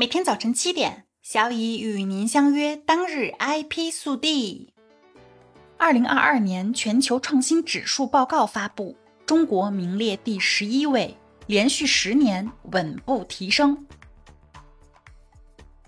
每天早晨七点，小乙与您相约当日 IP 速递。二零二二年全球创新指数报告发布，中国名列第十一位，连续十年稳步提升。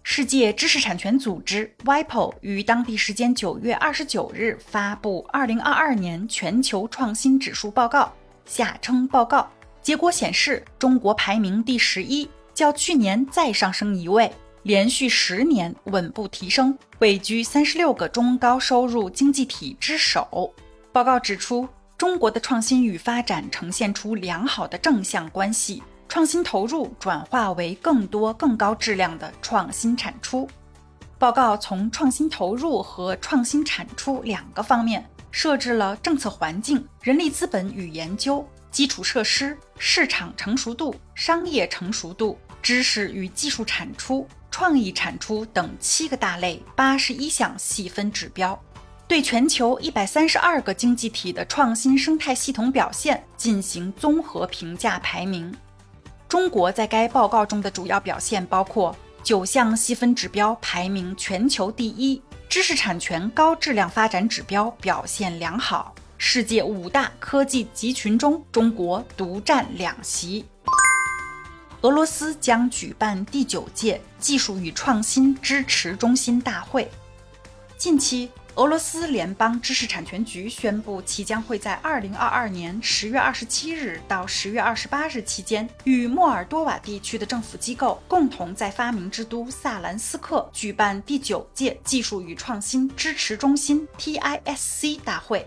世界知识产权组织 WIPO 于当地时间九月二十九日发布二零二二年全球创新指数报告（下称报告），结果显示，中国排名第十一。较去年再上升一位，连续十年稳步提升，位居三十六个中高收入经济体之首。报告指出，中国的创新与发展呈现出良好的正向关系，创新投入转化为更多更高质量的创新产出。报告从创新投入和创新产出两个方面设置了政策环境、人力资本与研究。基础设施、市场成熟度、商业成熟度、知识与技术产出、创意产出等七个大类八十一项细分指标，对全球一百三十二个经济体的创新生态系统表现进行综合评价排名。中国在该报告中的主要表现包括九项细分指标排名全球第一，知识产权高质量发展指标表现良好。世界五大科技集群中，中国独占两席。俄罗斯将举办第九届技术与创新支持中心大会。近期，俄罗斯联邦知识产权局宣布，其将会在二零二二年十月二十七日到十月二十八日期间，与莫尔多瓦地区的政府机构共同在发明之都萨兰斯克举办第九届技术与创新支持中心 （TISC） 大会。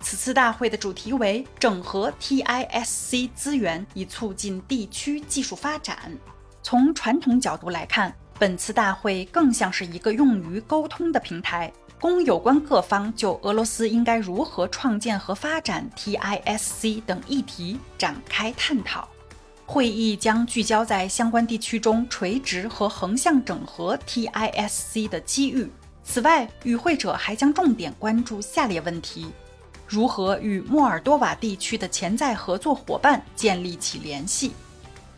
此次大会的主题为整合 TISC 资源，以促进地区技术发展。从传统角度来看，本次大会更像是一个用于沟通的平台，供有关各方就俄罗斯应该如何创建和发展 TISC 等议题展开探讨。会议将聚焦在相关地区中垂直和横向整合 TISC 的机遇。此外，与会者还将重点关注下列问题。如何与莫尔多瓦地区的潜在合作伙伴建立起联系？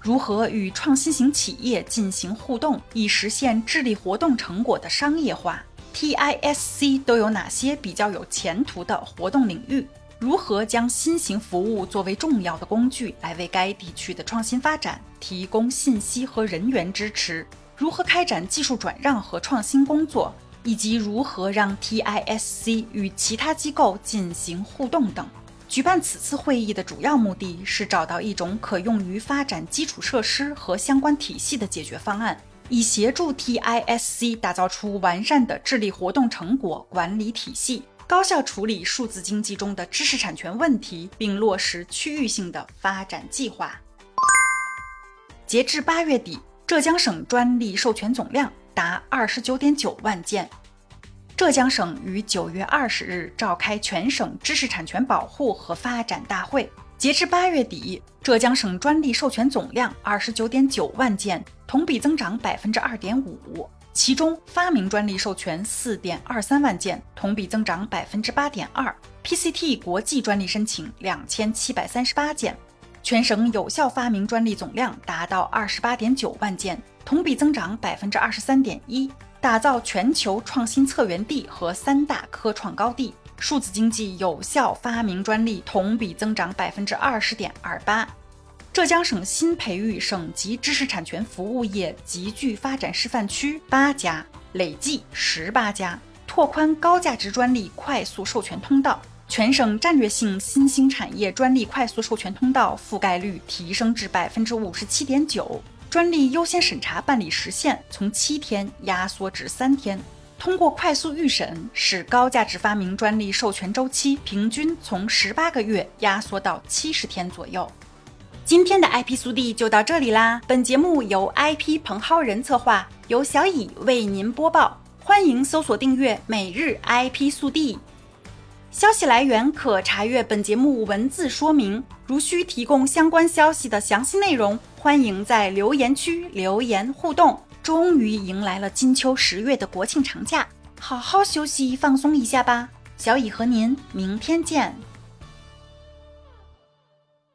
如何与创新型企业进行互动，以实现智力活动成果的商业化？TISC 都有哪些比较有前途的活动领域？如何将新型服务作为重要的工具来为该地区的创新发展提供信息和人员支持？如何开展技术转让和创新工作？以及如何让 TISC 与其他机构进行互动等。举办此次会议的主要目的是找到一种可用于发展基础设施和相关体系的解决方案，以协助 TISC 打造出完善的智力活动成果管理体系，高效处理数字经济中的知识产权问题，并落实区域性的发展计划。截至八月底，浙江省专利授权总量。达二十九点九万件。浙江省于九月二十日召开全省知识产权保护和发展大会。截至八月底，浙江省专利授权总量二十九点九万件，同比增长百分之二点五。其中，发明专利授权四点二三万件，同比增长百分之八点二。PCT 国际专利申请两千七百三十八件。全省有效发明专利总量达到二十八点九万件。同比增长百分之二十三点一，打造全球创新策源地和三大科创高地。数字经济有效发明专利同比增长百分之二十点二八。浙江省新培育省级知识产权服务业集聚发展示范区八家，累计十八家，拓宽高价值专利快速授权通道。全省战略性新兴产业专利快速授权通道覆盖率提升至百分之五十七点九。专利优先审查办理时限从七天压缩至三天，通过快速预审，使高价值发明专利授权周期平均从十八个月压缩到七十天左右。今天的 IP 速递就到这里啦！本节目由 IP 彭浩人策划，由小乙为您播报。欢迎搜索订阅每日 IP 速递。消息来源可查阅本节目文字说明。如需提供相关消息的详细内容，欢迎在留言区留言互动。终于迎来了金秋十月的国庆长假，好好休息放松一下吧。小乙和您明天见。